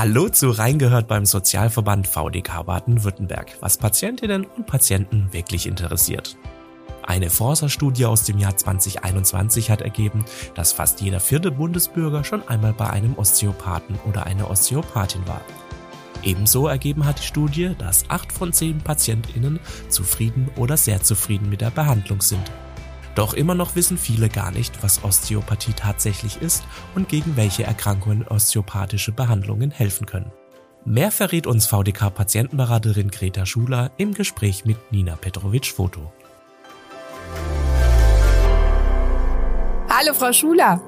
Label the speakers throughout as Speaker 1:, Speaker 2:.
Speaker 1: Hallo zu Reingehört beim Sozialverband VDK Baden-Württemberg, was Patientinnen und Patienten wirklich interessiert. Eine Forsa-Studie aus dem Jahr 2021 hat ergeben, dass fast jeder vierte Bundesbürger schon einmal bei einem Osteopathen oder einer Osteopathin war. Ebenso ergeben hat die Studie, dass acht von zehn PatientInnen zufrieden oder sehr zufrieden mit der Behandlung sind. Doch immer noch wissen viele gar nicht, was Osteopathie tatsächlich ist und gegen welche Erkrankungen osteopathische Behandlungen helfen können. Mehr verrät uns VDK-Patientenberaterin Greta Schuler im Gespräch mit Nina Petrovic-Foto.
Speaker 2: Hallo Frau Schuler.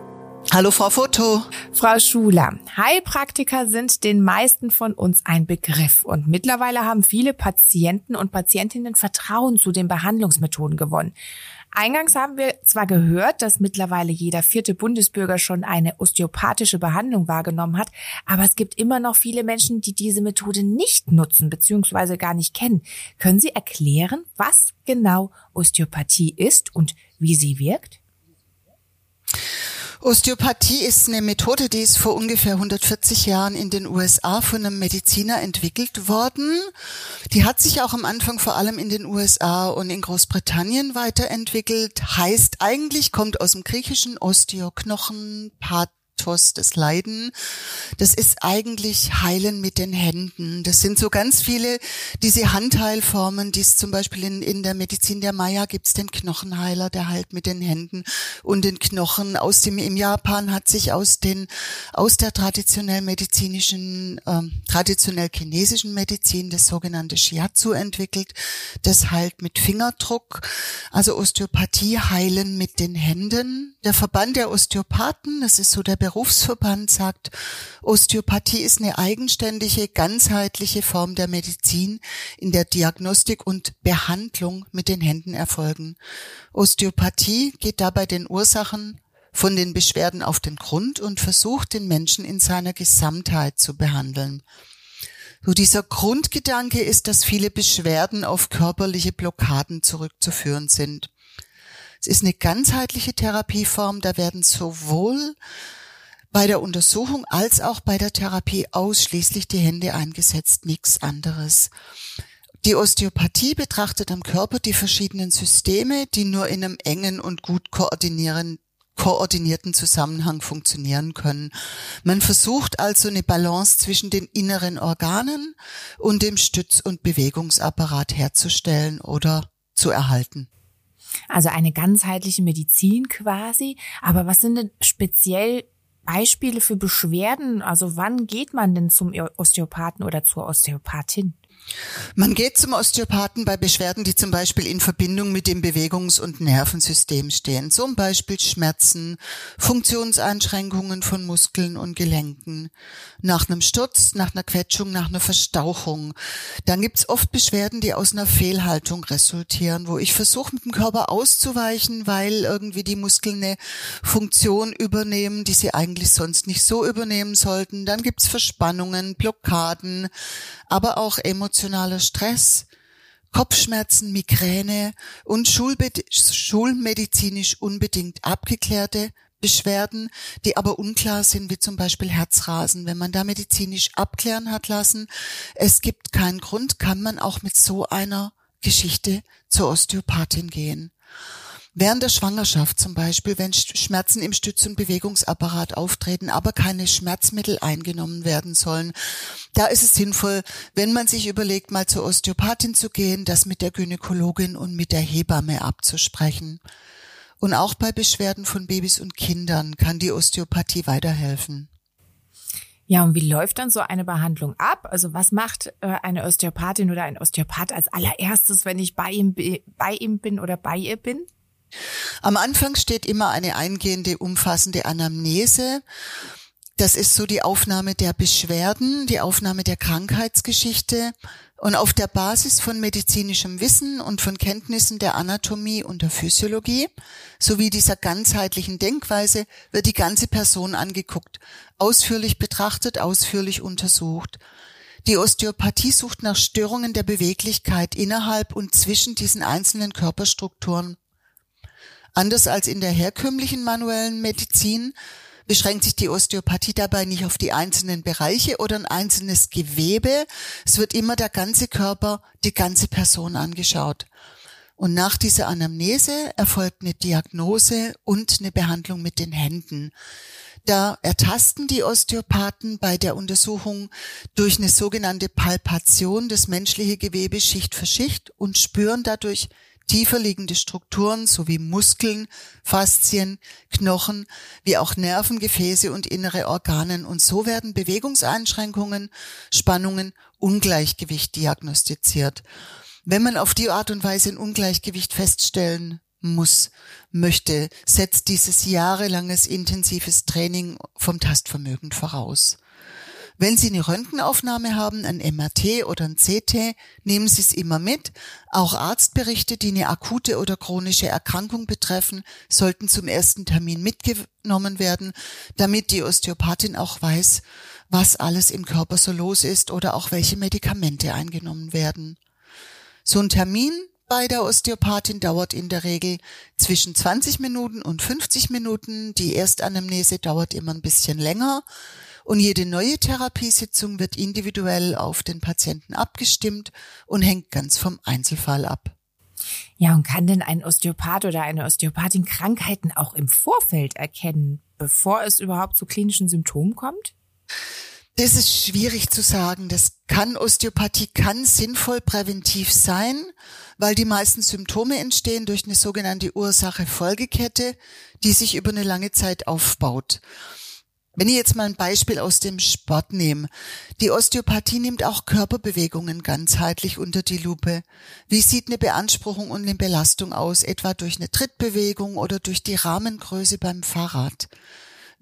Speaker 3: Hallo Frau Foto.
Speaker 2: Frau Schuler, Heilpraktiker sind den meisten von uns ein Begriff und mittlerweile haben viele Patienten und Patientinnen Vertrauen zu den Behandlungsmethoden gewonnen. Eingangs haben wir zwar gehört, dass mittlerweile jeder vierte Bundesbürger schon eine osteopathische Behandlung wahrgenommen hat, aber es gibt immer noch viele Menschen, die diese Methode nicht nutzen bzw. gar nicht kennen. Können Sie erklären, was genau Osteopathie ist und wie sie wirkt?
Speaker 3: Osteopathie ist eine Methode, die ist vor ungefähr 140 Jahren in den USA von einem Mediziner entwickelt worden. Die hat sich auch am Anfang vor allem in den USA und in Großbritannien weiterentwickelt. Heißt eigentlich, kommt aus dem griechischen Osteoknochen, Pat Pathos, das Leiden, das ist eigentlich Heilen mit den Händen. Das sind so ganz viele diese Handheilformen, die es zum Beispiel in, in der Medizin der Maya gibt es den Knochenheiler, der heilt mit den Händen und den Knochen. Aus dem im Japan hat sich aus den aus der traditionell medizinischen, ähm, traditionell chinesischen Medizin das sogenannte Shiatsu entwickelt. Das heilt mit Fingerdruck. Also Osteopathie heilen mit den Händen. Der Verband der Osteopathen, das ist so der Berufsverband sagt, Osteopathie ist eine eigenständige, ganzheitliche Form der Medizin, in der Diagnostik und Behandlung mit den Händen erfolgen. Osteopathie geht dabei den Ursachen von den Beschwerden auf den Grund und versucht den Menschen in seiner Gesamtheit zu behandeln. So dieser Grundgedanke ist, dass viele Beschwerden auf körperliche Blockaden zurückzuführen sind. Es ist eine ganzheitliche Therapieform, da werden sowohl bei der Untersuchung als auch bei der Therapie ausschließlich die Hände eingesetzt, nichts anderes. Die Osteopathie betrachtet am Körper die verschiedenen Systeme, die nur in einem engen und gut koordinieren, koordinierten Zusammenhang funktionieren können. Man versucht also eine Balance zwischen den inneren Organen und dem Stütz- und Bewegungsapparat herzustellen oder zu erhalten.
Speaker 2: Also eine ganzheitliche Medizin quasi. Aber was sind denn speziell Beispiele für Beschwerden? Also wann geht man denn zum Osteopathen oder zur Osteopathin?
Speaker 3: Man geht zum Osteopathen bei Beschwerden, die zum Beispiel in Verbindung mit dem Bewegungs- und Nervensystem stehen. Zum Beispiel Schmerzen, Funktionseinschränkungen von Muskeln und Gelenken. Nach einem Sturz, nach einer Quetschung, nach einer Verstauchung. Dann gibt's oft Beschwerden, die aus einer Fehlhaltung resultieren, wo ich versuche, mit dem Körper auszuweichen, weil irgendwie die Muskeln eine Funktion übernehmen, die sie eigentlich sonst nicht so übernehmen sollten. Dann gibt's Verspannungen, Blockaden, aber auch emotionaler Stress, Kopfschmerzen, Migräne und schulmedizinisch unbedingt abgeklärte Beschwerden, die aber unklar sind, wie zum Beispiel Herzrasen. Wenn man da medizinisch abklären hat lassen, es gibt keinen Grund, kann man auch mit so einer Geschichte zur Osteopathin gehen. Während der Schwangerschaft zum Beispiel, wenn Schmerzen im Stütz- und Bewegungsapparat auftreten, aber keine Schmerzmittel eingenommen werden sollen, da ist es sinnvoll, wenn man sich überlegt, mal zur Osteopathin zu gehen, das mit der Gynäkologin und mit der Hebamme abzusprechen. Und auch bei Beschwerden von Babys und Kindern kann die Osteopathie weiterhelfen.
Speaker 2: Ja, und wie läuft dann so eine Behandlung ab? Also was macht äh, eine Osteopathin oder ein Osteopath als allererstes, wenn ich bei ihm, bei ihm bin oder bei ihr bin?
Speaker 3: Am Anfang steht immer eine eingehende, umfassende Anamnese. Das ist so die Aufnahme der Beschwerden, die Aufnahme der Krankheitsgeschichte. Und auf der Basis von medizinischem Wissen und von Kenntnissen der Anatomie und der Physiologie sowie dieser ganzheitlichen Denkweise wird die ganze Person angeguckt, ausführlich betrachtet, ausführlich untersucht. Die Osteopathie sucht nach Störungen der Beweglichkeit innerhalb und zwischen diesen einzelnen Körperstrukturen. Anders als in der herkömmlichen manuellen Medizin beschränkt sich die Osteopathie dabei nicht auf die einzelnen Bereiche oder ein einzelnes Gewebe. Es wird immer der ganze Körper, die ganze Person angeschaut. Und nach dieser Anamnese erfolgt eine Diagnose und eine Behandlung mit den Händen. Da ertasten die Osteopathen bei der Untersuchung durch eine sogenannte Palpation das menschliche Gewebe Schicht für Schicht und spüren dadurch tiefer liegende Strukturen sowie Muskeln, Faszien, Knochen, wie auch Nerven, Gefäße und innere Organen. Und so werden Bewegungseinschränkungen, Spannungen, Ungleichgewicht diagnostiziert. Wenn man auf die Art und Weise ein Ungleichgewicht feststellen muss, möchte, setzt dieses jahrelanges intensives Training vom Tastvermögen voraus. Wenn Sie eine Röntgenaufnahme haben, ein MRT oder ein CT, nehmen Sie es immer mit. Auch Arztberichte, die eine akute oder chronische Erkrankung betreffen, sollten zum ersten Termin mitgenommen werden, damit die Osteopathin auch weiß, was alles im Körper so los ist oder auch welche Medikamente eingenommen werden. So ein Termin bei der Osteopathin dauert in der Regel zwischen 20 Minuten und 50 Minuten. Die Erstanamnese dauert immer ein bisschen länger. Und jede neue Therapiesitzung wird individuell auf den Patienten abgestimmt und hängt ganz vom Einzelfall ab.
Speaker 2: Ja, und kann denn ein Osteopath oder eine Osteopathin Krankheiten auch im Vorfeld erkennen, bevor es überhaupt zu klinischen Symptomen kommt?
Speaker 3: Das ist schwierig zu sagen. Das kann Osteopathie kann sinnvoll präventiv sein, weil die meisten Symptome entstehen durch eine sogenannte Ursache-Folgekette, die sich über eine lange Zeit aufbaut. Wenn ich jetzt mal ein Beispiel aus dem Sport nehme. Die Osteopathie nimmt auch Körperbewegungen ganzheitlich unter die Lupe. Wie sieht eine Beanspruchung und eine Belastung aus, etwa durch eine Trittbewegung oder durch die Rahmengröße beim Fahrrad?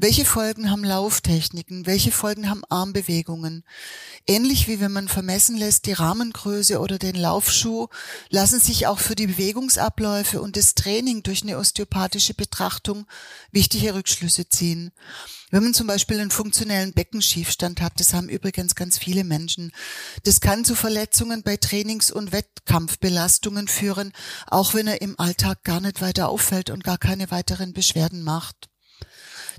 Speaker 3: Welche Folgen haben Lauftechniken? Welche Folgen haben Armbewegungen? Ähnlich wie wenn man vermessen lässt, die Rahmengröße oder den Laufschuh, lassen sich auch für die Bewegungsabläufe und das Training durch eine osteopathische Betrachtung wichtige Rückschlüsse ziehen. Wenn man zum Beispiel einen funktionellen Beckenschiefstand hat, das haben übrigens ganz viele Menschen, das kann zu Verletzungen bei Trainings- und Wettkampfbelastungen führen, auch wenn er im Alltag gar nicht weiter auffällt und gar keine weiteren Beschwerden macht.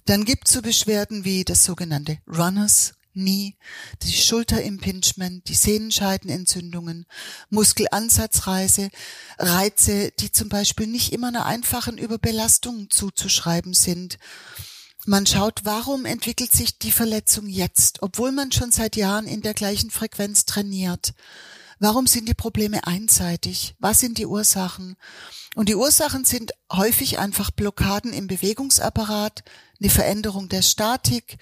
Speaker 3: Dann gibt's so Beschwerden wie das sogenannte Runners Knee, die Schulterimpingement, die Sehnenscheidenentzündungen, Muskelansatzreise, Reize, die zum Beispiel nicht immer einer einfachen Überbelastung zuzuschreiben sind. Man schaut, warum entwickelt sich die Verletzung jetzt, obwohl man schon seit Jahren in der gleichen Frequenz trainiert. Warum sind die Probleme einseitig? Was sind die Ursachen? Und die Ursachen sind häufig einfach Blockaden im Bewegungsapparat, eine Veränderung der Statik,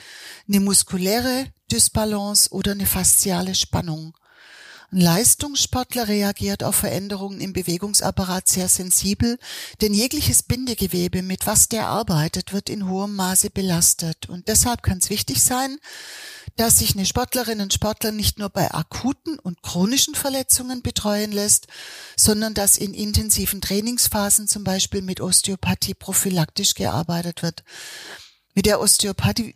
Speaker 3: eine muskuläre Dysbalance oder eine fasziale Spannung. Ein Leistungssportler reagiert auf Veränderungen im Bewegungsapparat sehr sensibel, denn jegliches Bindegewebe, mit was der arbeitet, wird in hohem Maße belastet. Und deshalb kann es wichtig sein, dass sich eine Sportlerin und Sportler nicht nur bei akuten und chronischen Verletzungen betreuen lässt, sondern dass in intensiven Trainingsphasen zum Beispiel mit Osteopathie prophylaktisch gearbeitet wird. Mit der Osteopathie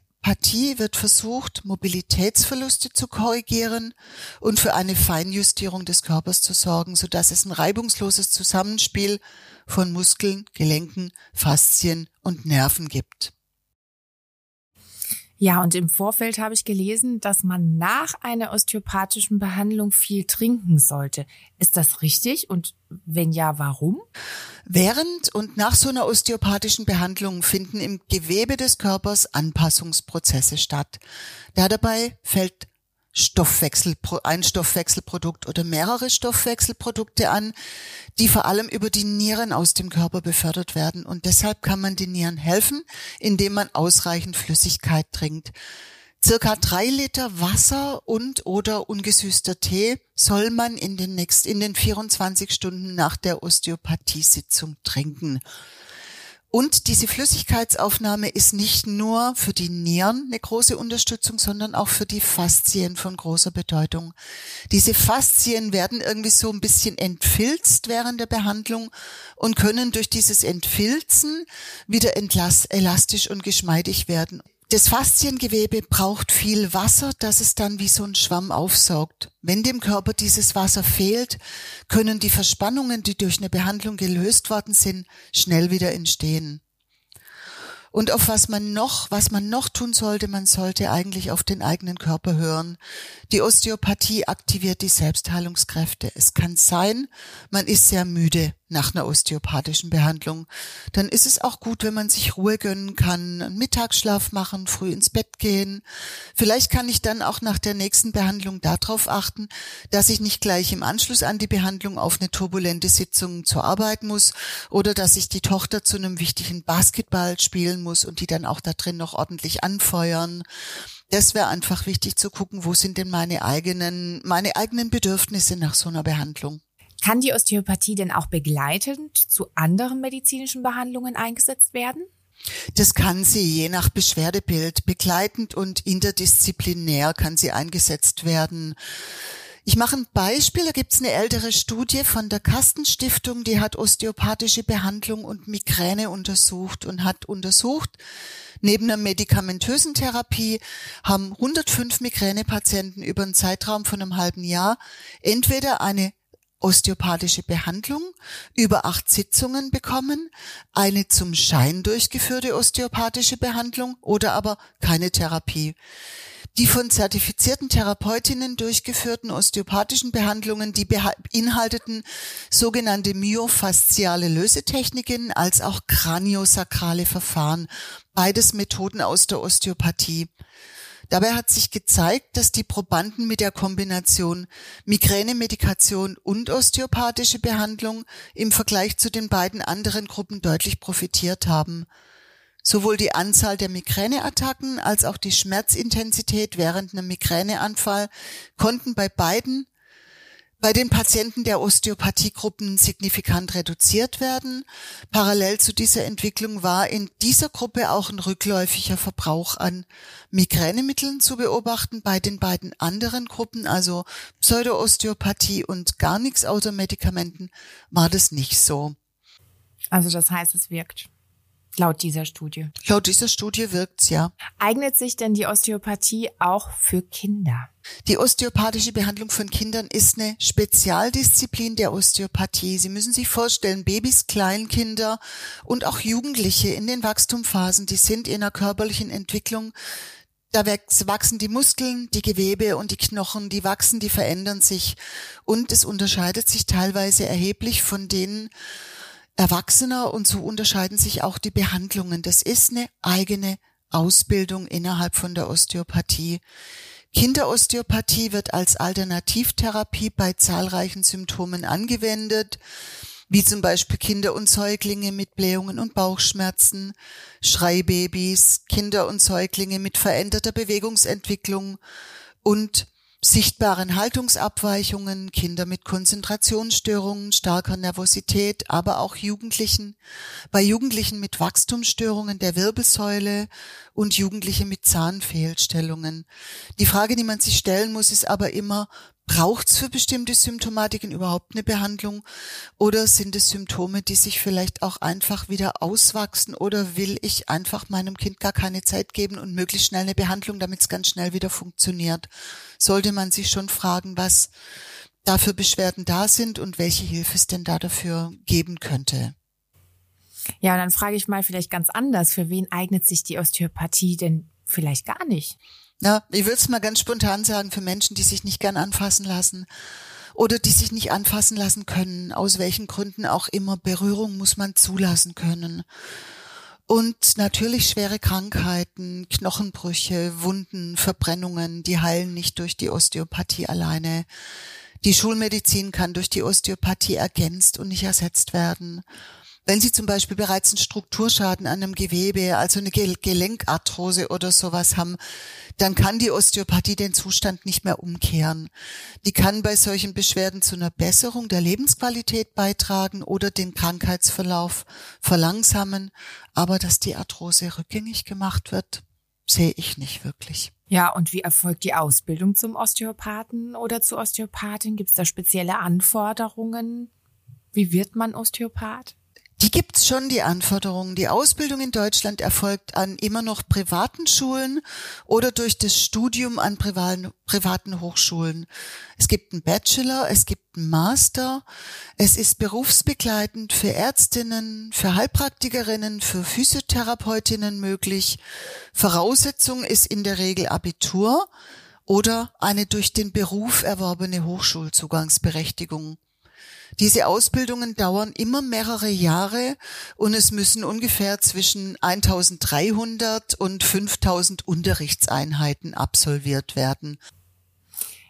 Speaker 3: wird versucht, Mobilitätsverluste zu korrigieren und für eine Feinjustierung des Körpers zu sorgen, sodass es ein reibungsloses Zusammenspiel von Muskeln, Gelenken, Faszien und Nerven gibt.
Speaker 2: Ja, und im Vorfeld habe ich gelesen, dass man nach einer osteopathischen Behandlung viel trinken sollte. Ist das richtig? Und wenn ja, warum?
Speaker 3: Während und nach so einer osteopathischen Behandlung finden im Gewebe des Körpers Anpassungsprozesse statt. Da dabei fällt Stoffwechsel, ein Stoffwechselprodukt oder mehrere Stoffwechselprodukte an, die vor allem über die Nieren aus dem Körper befördert werden. Und deshalb kann man den Nieren helfen, indem man ausreichend Flüssigkeit trinkt. Circa drei Liter Wasser und oder ungesüßter Tee soll man in den nächsten, in den 24 Stunden nach der Osteopathiesitzung trinken. Und diese Flüssigkeitsaufnahme ist nicht nur für die Nieren eine große Unterstützung, sondern auch für die Faszien von großer Bedeutung. Diese Faszien werden irgendwie so ein bisschen entfilzt während der Behandlung und können durch dieses Entfilzen wieder elastisch und geschmeidig werden. Das Fasziengewebe braucht viel Wasser, das es dann wie so ein Schwamm aufsaugt. Wenn dem Körper dieses Wasser fehlt, können die Verspannungen, die durch eine Behandlung gelöst worden sind, schnell wieder entstehen. Und auf was man noch, was man noch tun sollte, man sollte eigentlich auf den eigenen Körper hören. Die Osteopathie aktiviert die Selbstheilungskräfte. Es kann sein, man ist sehr müde nach einer osteopathischen Behandlung. Dann ist es auch gut, wenn man sich Ruhe gönnen kann, einen Mittagsschlaf machen, früh ins Bett gehen. Vielleicht kann ich dann auch nach der nächsten Behandlung darauf achten, dass ich nicht gleich im Anschluss an die Behandlung auf eine turbulente Sitzung zur Arbeit muss oder dass ich die Tochter zu einem wichtigen Basketball spielen muss und die dann auch da drin noch ordentlich anfeuern. Das wäre einfach wichtig zu gucken, wo sind denn meine eigenen, meine eigenen Bedürfnisse nach so einer Behandlung.
Speaker 2: Kann die Osteopathie denn auch begleitend zu anderen medizinischen Behandlungen eingesetzt werden?
Speaker 3: Das kann sie je nach Beschwerdebild begleitend und interdisziplinär kann sie eingesetzt werden. Ich mache ein Beispiel. Da gibt es eine ältere Studie von der Kastenstiftung, die hat osteopathische Behandlung und Migräne untersucht und hat untersucht, neben einer medikamentösen Therapie haben 105 Migränepatienten über einen Zeitraum von einem halben Jahr entweder eine osteopathische Behandlung über acht Sitzungen bekommen, eine zum Schein durchgeführte osteopathische Behandlung oder aber keine Therapie. Die von zertifizierten Therapeutinnen durchgeführten osteopathischen Behandlungen, die beinhalteten sogenannte myofasziale Lösetechniken als auch kraniosakrale Verfahren, beides Methoden aus der Osteopathie. Dabei hat sich gezeigt, dass die Probanden mit der Kombination Migränemedikation und osteopathische Behandlung im Vergleich zu den beiden anderen Gruppen deutlich profitiert haben. Sowohl die Anzahl der Migräneattacken als auch die Schmerzintensität während einem Migräneanfall konnten bei beiden bei den Patienten der Osteopathiegruppen signifikant reduziert werden. Parallel zu dieser Entwicklung war in dieser Gruppe auch ein rückläufiger Verbrauch an Migränemitteln zu beobachten. Bei den beiden anderen Gruppen, also Pseudoosteopathie und gar nichts außer Medikamenten, war das nicht so.
Speaker 2: Also das heißt, es wirkt. Laut dieser Studie.
Speaker 3: Laut dieser Studie wirkt's ja.
Speaker 2: Eignet sich denn die Osteopathie auch für Kinder?
Speaker 3: Die osteopathische Behandlung von Kindern ist eine Spezialdisziplin der Osteopathie. Sie müssen sich vorstellen, Babys, Kleinkinder und auch Jugendliche in den Wachstumsphasen, die sind in einer körperlichen Entwicklung da wachsen die Muskeln, die Gewebe und die Knochen, die wachsen, die verändern sich. Und es unterscheidet sich teilweise erheblich von denen Erwachsener und so unterscheiden sich auch die Behandlungen. Das ist eine eigene Ausbildung innerhalb von der Osteopathie. Kinderosteopathie wird als Alternativtherapie bei zahlreichen Symptomen angewendet, wie zum Beispiel Kinder und Säuglinge mit Blähungen und Bauchschmerzen, Schreibabys, Kinder und Säuglinge mit veränderter Bewegungsentwicklung und sichtbaren Haltungsabweichungen, Kinder mit Konzentrationsstörungen, starker Nervosität, aber auch Jugendlichen, bei Jugendlichen mit Wachstumsstörungen der Wirbelsäule und Jugendliche mit Zahnfehlstellungen. Die Frage, die man sich stellen muss, ist aber immer, Braucht es für bestimmte Symptomatiken überhaupt eine Behandlung oder sind es Symptome, die sich vielleicht auch einfach wieder auswachsen oder will ich einfach meinem Kind gar keine Zeit geben und möglichst schnell eine Behandlung, damit es ganz schnell wieder funktioniert? Sollte man sich schon fragen, was da für Beschwerden da sind und welche Hilfe es denn da dafür geben könnte.
Speaker 2: Ja, dann frage ich mal vielleicht ganz anders, für wen eignet sich die Osteopathie denn vielleicht gar nicht?
Speaker 3: Ja, ich würde es mal ganz spontan sagen, für Menschen, die sich nicht gern anfassen lassen oder die sich nicht anfassen lassen können, aus welchen Gründen auch immer, Berührung muss man zulassen können. Und natürlich schwere Krankheiten, Knochenbrüche, Wunden, Verbrennungen, die heilen nicht durch die Osteopathie alleine. Die Schulmedizin kann durch die Osteopathie ergänzt und nicht ersetzt werden. Wenn Sie zum Beispiel bereits einen Strukturschaden an einem Gewebe, also eine Gelenkarthrose oder sowas haben, dann kann die Osteopathie den Zustand nicht mehr umkehren. Die kann bei solchen Beschwerden zu einer Besserung der Lebensqualität beitragen oder den Krankheitsverlauf verlangsamen. Aber dass die Arthrose rückgängig gemacht wird, sehe ich nicht wirklich.
Speaker 2: Ja, und wie erfolgt die Ausbildung zum Osteopathen oder zur Osteopathin? Gibt es da spezielle Anforderungen? Wie wird man Osteopath?
Speaker 3: Die gibt's schon, die Anforderungen. Die Ausbildung in Deutschland erfolgt an immer noch privaten Schulen oder durch das Studium an privaten, privaten Hochschulen. Es gibt einen Bachelor, es gibt einen Master. Es ist berufsbegleitend für Ärztinnen, für Heilpraktikerinnen, für Physiotherapeutinnen möglich. Voraussetzung ist in der Regel Abitur oder eine durch den Beruf erworbene Hochschulzugangsberechtigung. Diese Ausbildungen dauern immer mehrere Jahre und es müssen ungefähr zwischen 1300 und 5000 Unterrichtseinheiten absolviert werden.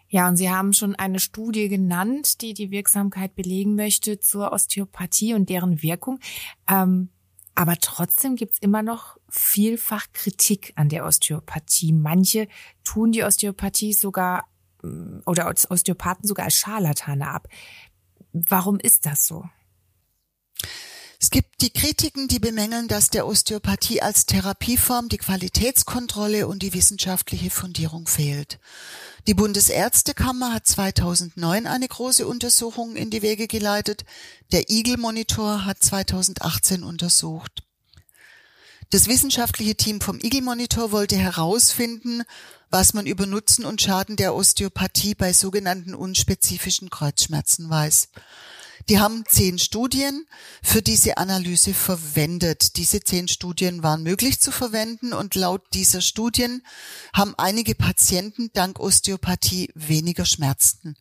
Speaker 2: Ja, und Sie haben schon eine Studie genannt, die die Wirksamkeit belegen möchte zur Osteopathie und deren Wirkung. Ähm, aber trotzdem gibt's immer noch vielfach Kritik an der Osteopathie. Manche tun die Osteopathie sogar mm, oder Osteopathen sogar als Scharlatane ab. Warum ist das so?
Speaker 3: Es gibt die Kritiken, die bemängeln, dass der Osteopathie als Therapieform die Qualitätskontrolle und die wissenschaftliche Fundierung fehlt. Die Bundesärztekammer hat 2009 eine große Untersuchung in die Wege geleitet. Der Eagle Monitor hat 2018 untersucht. Das wissenschaftliche Team vom Eagle Monitor wollte herausfinden, was man über Nutzen und Schaden der Osteopathie bei sogenannten unspezifischen Kreuzschmerzen weiß. Die haben zehn Studien für diese Analyse verwendet. Diese zehn Studien waren möglich zu verwenden und laut dieser Studien haben einige Patienten dank Osteopathie weniger Schmerzen.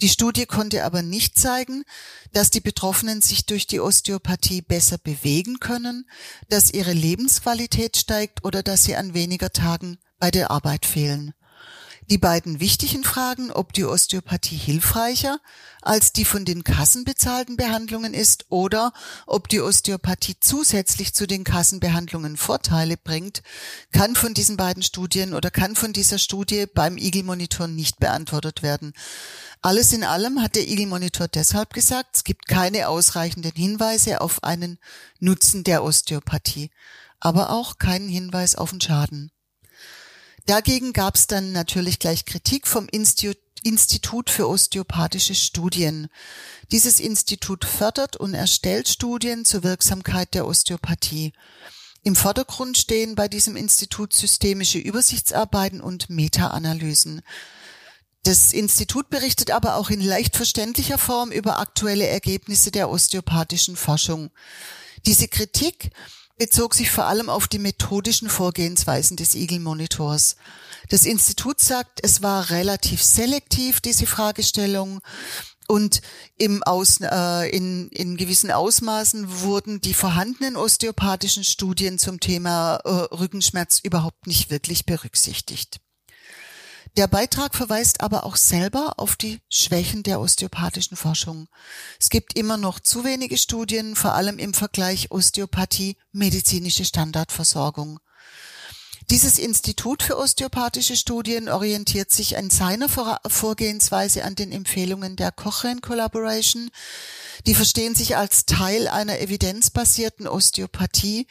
Speaker 3: Die Studie konnte aber nicht zeigen, dass die Betroffenen sich durch die Osteopathie besser bewegen können, dass ihre Lebensqualität steigt oder dass sie an weniger Tagen bei der Arbeit fehlen. Die beiden wichtigen Fragen, ob die Osteopathie hilfreicher als die von den Kassen bezahlten Behandlungen ist oder ob die Osteopathie zusätzlich zu den Kassenbehandlungen Vorteile bringt, kann von diesen beiden Studien oder kann von dieser Studie beim Eagle Monitor nicht beantwortet werden. Alles in allem hat der Eagle Monitor deshalb gesagt, es gibt keine ausreichenden Hinweise auf einen Nutzen der Osteopathie, aber auch keinen Hinweis auf den Schaden. Dagegen gab es dann natürlich gleich Kritik vom Institut für osteopathische Studien. Dieses Institut fördert und erstellt Studien zur Wirksamkeit der Osteopathie. Im Vordergrund stehen bei diesem Institut systemische Übersichtsarbeiten und Meta-Analysen. Das Institut berichtet aber auch in leicht verständlicher Form über aktuelle Ergebnisse der osteopathischen Forschung. Diese Kritik bezog sich vor allem auf die methodischen Vorgehensweisen des Eagle Monitors. Das Institut sagt, es war relativ selektiv, diese Fragestellung. Und im Aus, äh, in, in gewissen Ausmaßen wurden die vorhandenen osteopathischen Studien zum Thema äh, Rückenschmerz überhaupt nicht wirklich berücksichtigt. Der Beitrag verweist aber auch selber auf die Schwächen der osteopathischen Forschung. Es gibt immer noch zu wenige Studien, vor allem im Vergleich Osteopathie medizinische Standardversorgung. Dieses Institut für osteopathische Studien orientiert sich in seiner Vorgehensweise an den Empfehlungen der Cochrane Collaboration, die verstehen sich als Teil einer evidenzbasierten Osteopathie,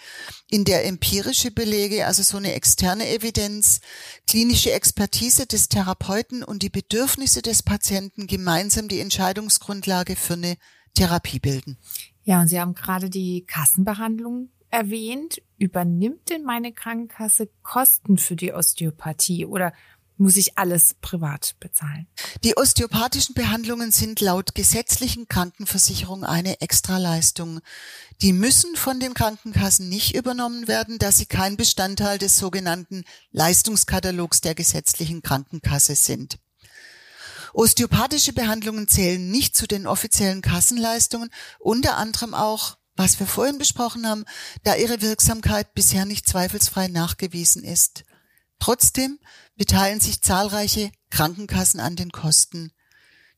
Speaker 3: in der empirische Belege, also so eine externe Evidenz, klinische Expertise des Therapeuten und die Bedürfnisse des Patienten gemeinsam die Entscheidungsgrundlage für eine Therapie bilden.
Speaker 2: Ja, und Sie haben gerade die Kassenbehandlung erwähnt. Übernimmt denn meine Krankenkasse Kosten für die Osteopathie oder muss ich alles privat bezahlen.
Speaker 3: Die osteopathischen Behandlungen sind laut gesetzlichen Krankenversicherung eine Extraleistung. Die müssen von den Krankenkassen nicht übernommen werden, da sie kein Bestandteil des sogenannten Leistungskatalogs der gesetzlichen Krankenkasse sind. Osteopathische Behandlungen zählen nicht zu den offiziellen Kassenleistungen, unter anderem auch, was wir vorhin besprochen haben, da ihre Wirksamkeit bisher nicht zweifelsfrei nachgewiesen ist. Trotzdem beteiligen sich zahlreiche Krankenkassen an den Kosten.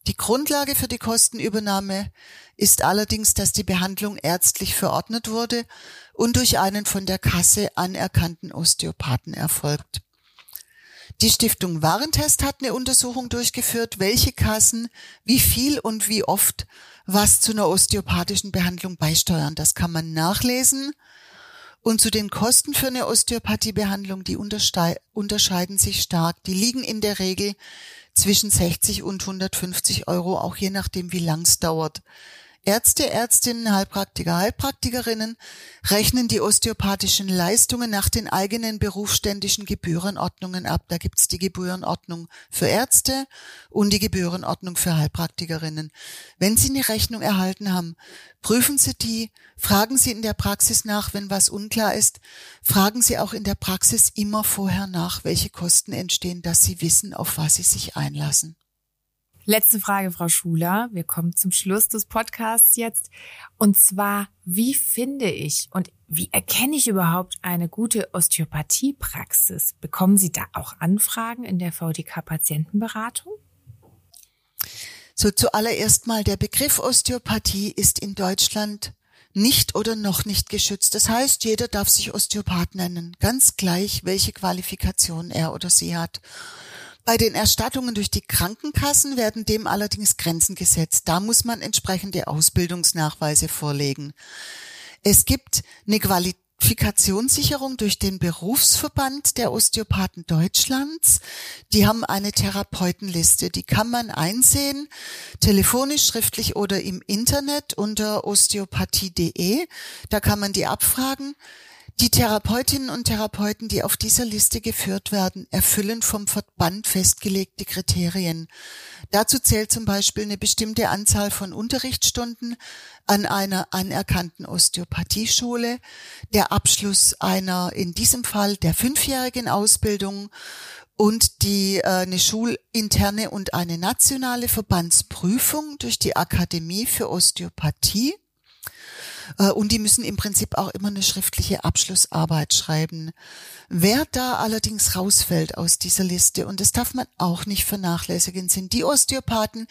Speaker 3: Die Grundlage für die Kostenübernahme ist allerdings, dass die Behandlung ärztlich verordnet wurde und durch einen von der Kasse anerkannten Osteopathen erfolgt. Die Stiftung Warentest hat eine Untersuchung durchgeführt, welche Kassen wie viel und wie oft was zu einer osteopathischen Behandlung beisteuern. Das kann man nachlesen und zu den Kosten für eine Osteopathiebehandlung, die unterscheiden sich stark. Die liegen in der Regel zwischen 60 und 150 Euro, auch je nachdem, wie lang es dauert. Ärzte, Ärztinnen, Heilpraktiker, Heilpraktikerinnen rechnen die osteopathischen Leistungen nach den eigenen berufsständischen Gebührenordnungen ab. Da gibt's die Gebührenordnung für Ärzte und die Gebührenordnung für Heilpraktikerinnen. Wenn Sie eine Rechnung erhalten haben, prüfen Sie die, fragen Sie in der Praxis nach, wenn was unklar ist, fragen Sie auch in der Praxis immer vorher nach, welche Kosten entstehen, dass Sie wissen, auf was Sie sich einlassen.
Speaker 2: Letzte Frage, Frau Schuler. Wir kommen zum Schluss des Podcasts jetzt. Und zwar, wie finde ich und wie erkenne ich überhaupt eine gute Osteopathiepraxis? Bekommen Sie da auch Anfragen in der VDK-Patientenberatung?
Speaker 3: So zuallererst mal, der Begriff Osteopathie ist in Deutschland nicht oder noch nicht geschützt. Das heißt, jeder darf sich Osteopath nennen, ganz gleich, welche Qualifikation er oder sie hat. Bei den Erstattungen durch die Krankenkassen werden dem allerdings Grenzen gesetzt. Da muss man entsprechende Ausbildungsnachweise vorlegen. Es gibt eine Qualifikationssicherung durch den Berufsverband der Osteopathen Deutschlands. Die haben eine Therapeutenliste. Die kann man einsehen, telefonisch, schriftlich oder im Internet unter osteopathie.de. Da kann man die abfragen. Die Therapeutinnen und Therapeuten, die auf dieser Liste geführt werden, erfüllen vom Verband festgelegte Kriterien. Dazu zählt zum Beispiel eine bestimmte Anzahl von Unterrichtsstunden an einer anerkannten Osteopathieschule, der Abschluss einer, in diesem Fall der fünfjährigen Ausbildung und die äh, eine schulinterne und eine nationale Verbandsprüfung durch die Akademie für Osteopathie und die müssen im Prinzip auch immer eine schriftliche Abschlussarbeit schreiben. Wer da allerdings rausfällt aus dieser Liste, und das darf man auch nicht vernachlässigen, sind die Osteopathen,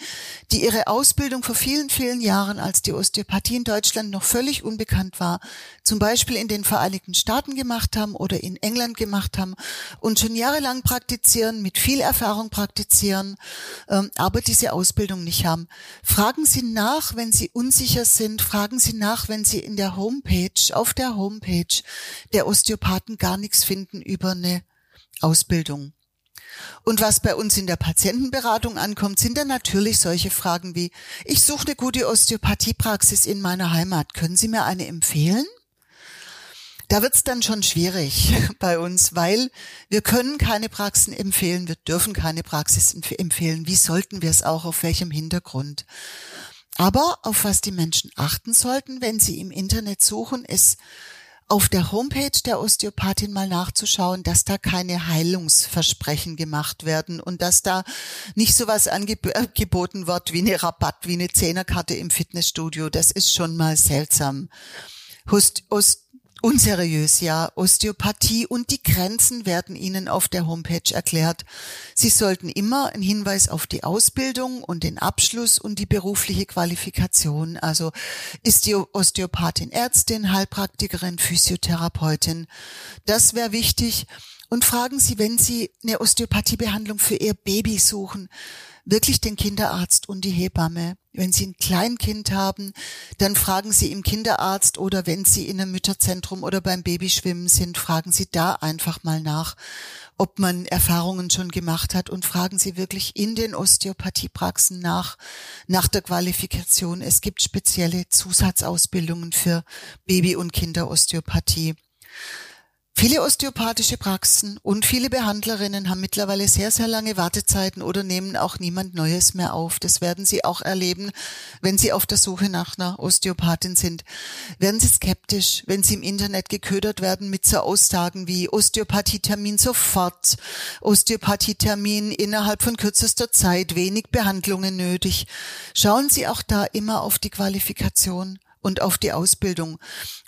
Speaker 3: die ihre Ausbildung vor vielen, vielen Jahren, als die Osteopathie in Deutschland noch völlig unbekannt war, zum Beispiel in den Vereinigten Staaten gemacht haben oder in England gemacht haben und schon jahrelang praktizieren, mit viel Erfahrung praktizieren, ähm, aber diese Ausbildung nicht haben. Fragen Sie nach, wenn Sie unsicher sind, fragen Sie nach, wenn Sie in der Homepage, auf der Homepage der Osteopathen gar nichts finden über eine Ausbildung. Und was bei uns in der Patientenberatung ankommt, sind dann natürlich solche Fragen wie, ich suche eine gute Osteopathiepraxis in meiner Heimat. Können Sie mir eine empfehlen? Da wird's dann schon schwierig bei uns, weil wir können keine Praxen empfehlen, wir dürfen keine Praxis empfehlen. Wie sollten wir es auch, auf welchem Hintergrund? Aber auf was die Menschen achten sollten, wenn sie im Internet suchen, ist auf der Homepage der Osteopathin mal nachzuschauen, dass da keine Heilungsversprechen gemacht werden und dass da nicht sowas angeboten wird wie eine Rabatt, wie eine Zehnerkarte im Fitnessstudio. Das ist schon mal seltsam. Host, Ost unseriös, ja. Osteopathie und die Grenzen werden Ihnen auf der Homepage erklärt. Sie sollten immer einen Hinweis auf die Ausbildung und den Abschluss und die berufliche Qualifikation. Also ist die Osteopathin Ärztin, Heilpraktikerin, Physiotherapeutin. Das wäre wichtig. Und fragen Sie, wenn Sie eine Osteopathiebehandlung für Ihr Baby suchen, wirklich den Kinderarzt und die Hebamme. Wenn Sie ein Kleinkind haben, dann fragen Sie im Kinderarzt oder wenn Sie in einem Mütterzentrum oder beim Babyschwimmen sind, fragen Sie da einfach mal nach, ob man Erfahrungen schon gemacht hat und fragen Sie wirklich in den Osteopathiepraxen nach, nach der Qualifikation. Es gibt spezielle Zusatzausbildungen für Baby- und Kinderosteopathie. Viele osteopathische Praxen und viele Behandlerinnen haben mittlerweile sehr, sehr lange Wartezeiten oder nehmen auch niemand Neues mehr auf. Das werden Sie auch erleben, wenn Sie auf der Suche nach einer Osteopathin sind. Werden Sie skeptisch, wenn Sie im Internet geködert werden mit so Aussagen wie Osteopathietermin sofort, Osteopathietermin innerhalb von kürzester Zeit, wenig Behandlungen nötig. Schauen Sie auch da immer auf die Qualifikation und auf die Ausbildung.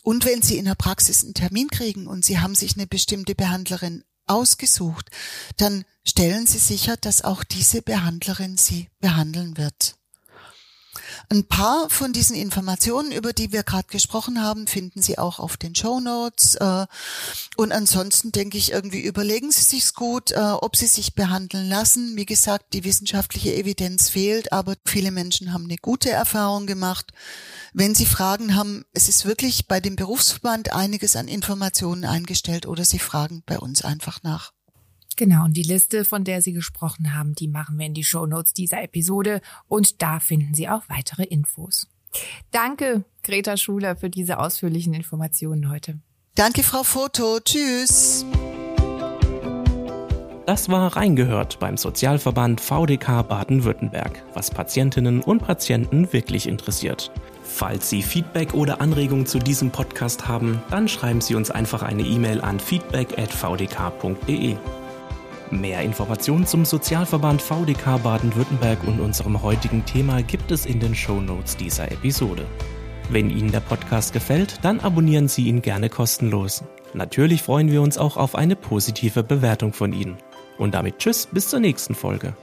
Speaker 3: Und wenn Sie in der Praxis einen Termin kriegen und Sie haben sich eine bestimmte Behandlerin ausgesucht, dann stellen Sie sicher, dass auch diese Behandlerin Sie behandeln wird. Ein paar von diesen Informationen, über die wir gerade gesprochen haben, finden Sie auch auf den Show Notes. Äh, und ansonsten denke ich, irgendwie überlegen Sie sich's gut, äh, ob Sie sich behandeln lassen. Wie gesagt, die wissenschaftliche Evidenz fehlt, aber viele Menschen haben eine gute Erfahrung gemacht. Wenn Sie Fragen haben, es ist wirklich bei dem Berufsverband einiges an Informationen eingestellt oder Sie fragen bei uns einfach nach.
Speaker 2: Genau, und die Liste, von der Sie gesprochen haben, die machen wir in die Show Notes dieser Episode und da finden Sie auch weitere Infos. Danke, Greta Schuler, für diese ausführlichen Informationen heute.
Speaker 3: Danke, Frau Foto. Tschüss.
Speaker 1: Das war Reingehört beim Sozialverband VDK Baden-Württemberg, was Patientinnen und Patienten wirklich interessiert. Falls Sie Feedback oder Anregungen zu diesem Podcast haben, dann schreiben Sie uns einfach eine E-Mail an feedback.vdk.de. Mehr Informationen zum Sozialverband VDK Baden-Württemberg und unserem heutigen Thema gibt es in den Show Notes dieser Episode. Wenn Ihnen der Podcast gefällt, dann abonnieren Sie ihn gerne kostenlos. Natürlich freuen wir uns auch auf eine positive Bewertung von Ihnen. Und damit Tschüss, bis zur nächsten Folge.